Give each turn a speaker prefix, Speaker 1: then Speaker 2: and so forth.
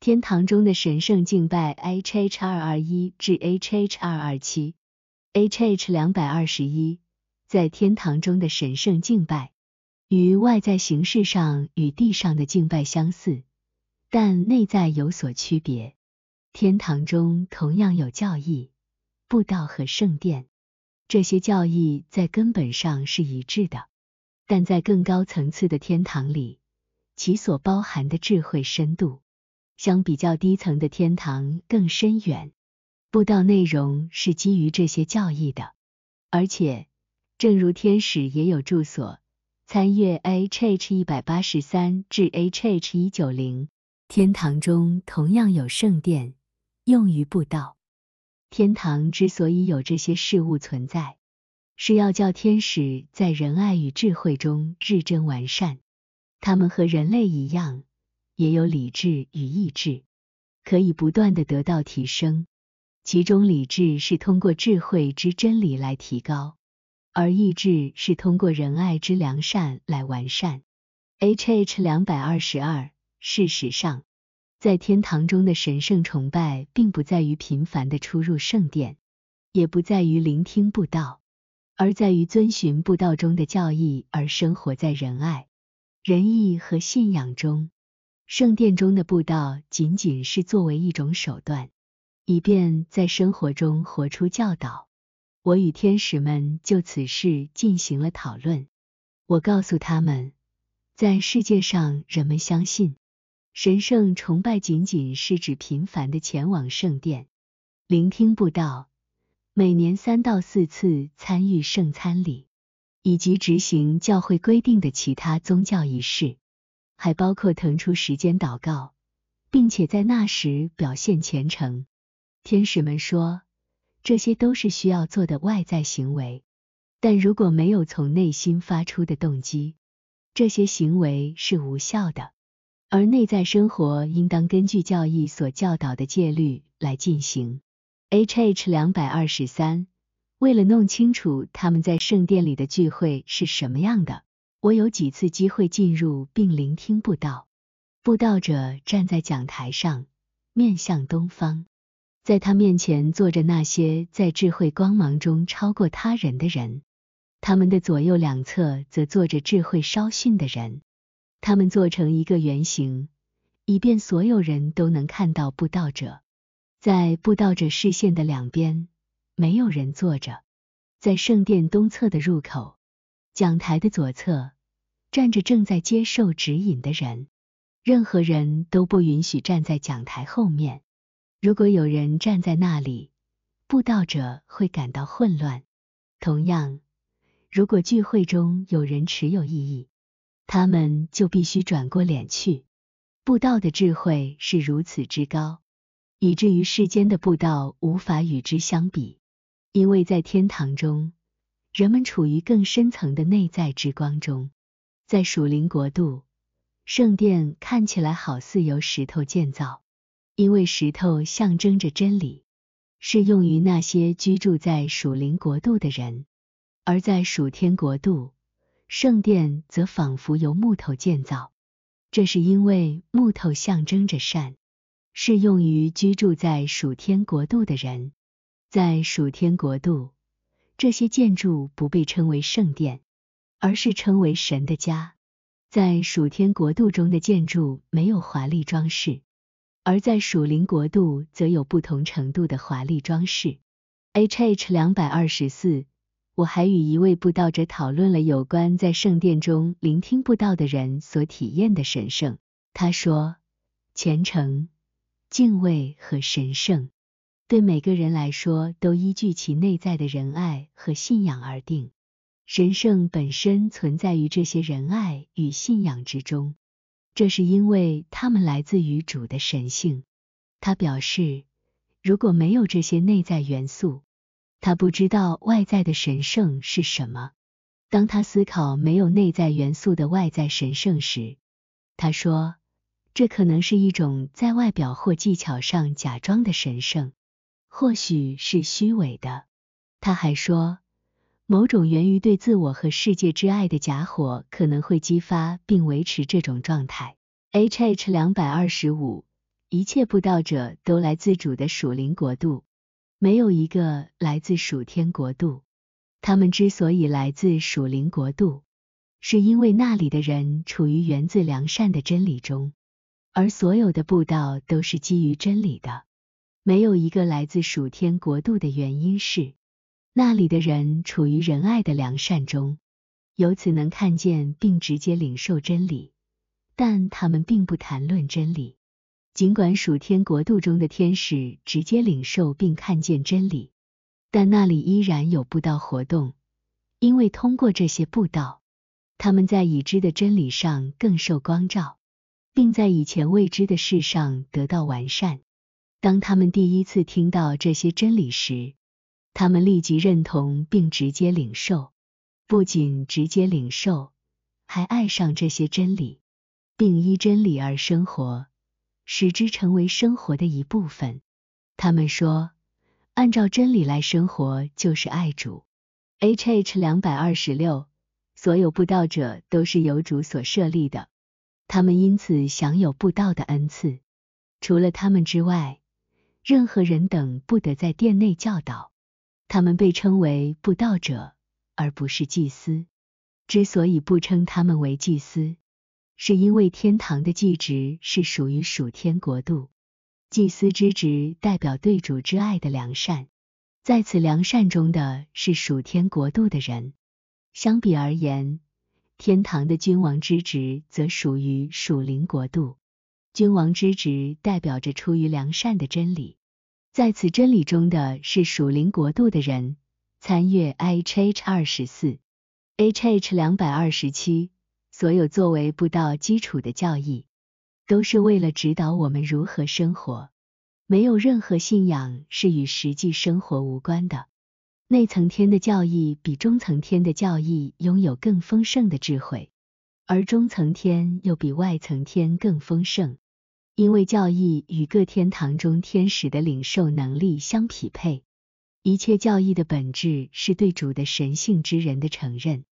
Speaker 1: 天堂中的神圣敬拜 H H 二二一至 H H 二二七 H H 两百二十一，在天堂中的神圣敬拜，与外在形式上与地上的敬拜相似，但内在有所区别。天堂中同样有教义、布道和圣殿，这些教义在根本上是一致的，但在更高层次的天堂里，其所包含的智慧深度。相比较低层的天堂更深远，布道内容是基于这些教义的，而且正如天使也有住所，参阅 H H 一百八十三至 H H 一九零，天堂中同样有圣殿用于布道。天堂之所以有这些事物存在，是要叫天使在仁爱与智慧中日臻完善，他们和人类一样。也有理智与意志，可以不断的得到提升。其中理智是通过智慧之真理来提高，而意志是通过仁爱之良善来完善。H H 两百二十二。事实上，在天堂中的神圣崇拜，并不在于频繁的出入圣殿，也不在于聆听布道，而在于遵循布道中的教义而生活在仁爱、仁义和信仰中。圣殿中的布道仅仅是作为一种手段，以便在生活中活出教导。我与天使们就此事进行了讨论。我告诉他们，在世界上，人们相信神圣崇拜仅仅是指频繁的前往圣殿、聆听布道、每年三到四次参与圣餐礼，以及执行教会规定的其他宗教仪式。还包括腾出时间祷告，并且在那时表现虔诚。天使们说，这些都是需要做的外在行为，但如果没有从内心发出的动机，这些行为是无效的。而内在生活应当根据教义所教导的戒律来进行。H H 两百二十三，为了弄清楚他们在圣殿里的聚会是什么样的。我有几次机会进入并聆听布道，布道者站在讲台上，面向东方，在他面前坐着那些在智慧光芒中超过他人的人，他们的左右两侧则坐着智慧稍逊的人，他们做成一个圆形，以便所有人都能看到布道者。在布道者视线的两边，没有人坐着，在圣殿东侧的入口。讲台的左侧站着正在接受指引的人，任何人都不允许站在讲台后面。如果有人站在那里，布道者会感到混乱。同样，如果聚会中有人持有异议，他们就必须转过脸去。布道的智慧是如此之高，以至于世间的布道无法与之相比，因为在天堂中。人们处于更深层的内在之光中，在属灵国度，圣殿看起来好似由石头建造，因为石头象征着真理，是用于那些居住在属灵国度的人；而在属天国度，圣殿则仿佛由木头建造，这是因为木头象征着善，是用于居住在属天国度的人。在属天国度。这些建筑不被称为圣殿，而是称为神的家。在属天国度中的建筑没有华丽装饰，而在属灵国度则有不同程度的华丽装饰。H H 两百二十四，我还与一位布道者讨论了有关在圣殿中聆听布道的人所体验的神圣。他说，虔诚、敬畏和神圣。对每个人来说，都依据其内在的仁爱和信仰而定。神圣本身存在于这些仁爱与信仰之中，这是因为他们来自于主的神性。他表示，如果没有这些内在元素，他不知道外在的神圣是什么。当他思考没有内在元素的外在神圣时，他说，这可能是一种在外表或技巧上假装的神圣。或许是虚伪的。他还说，某种源于对自我和世界之爱的假火可能会激发并维持这种状态。H H 两百二十五，一切布道者都来自主的属灵国度，没有一个来自属天国度。他们之所以来自属灵国度，是因为那里的人处于源自良善的真理中，而所有的布道都是基于真理的。没有一个来自属天国度的原因是，那里的人处于仁爱的良善中，由此能看见并直接领受真理，但他们并不谈论真理。尽管属天国度中的天使直接领受并看见真理，但那里依然有布道活动，因为通过这些布道，他们在已知的真理上更受光照，并在以前未知的事上得到完善。当他们第一次听到这些真理时，他们立即认同并直接领受，不仅直接领受，还爱上这些真理，并依真理而生活。使之成为生活的一部分。他们说，按照真理来生活就是爱主。H H 两百二十六，所有布道者都是由主所设立的，他们因此享有布道的恩赐。除了他们之外，任何人等不得在殿内教导。他们被称为布道者，而不是祭司。之所以不称他们为祭司，是因为天堂的祭职是属于属天国度，祭司之职代表对主之爱的良善，在此良善中的是属天国度的人。相比而言，天堂的君王之职则属于属灵国度，君王之职代表着出于良善的真理，在此真理中的是属灵国度的人。参阅 H H 二十四，H H 两百二十七。所有作为布道基础的教义，都是为了指导我们如何生活。没有任何信仰是与实际生活无关的。内层天的教义比中层天的教义拥有更丰盛的智慧，而中层天又比外层天更丰盛，因为教义与各天堂中天使的领受能力相匹配。一切教义的本质是对主的神性之人的承认。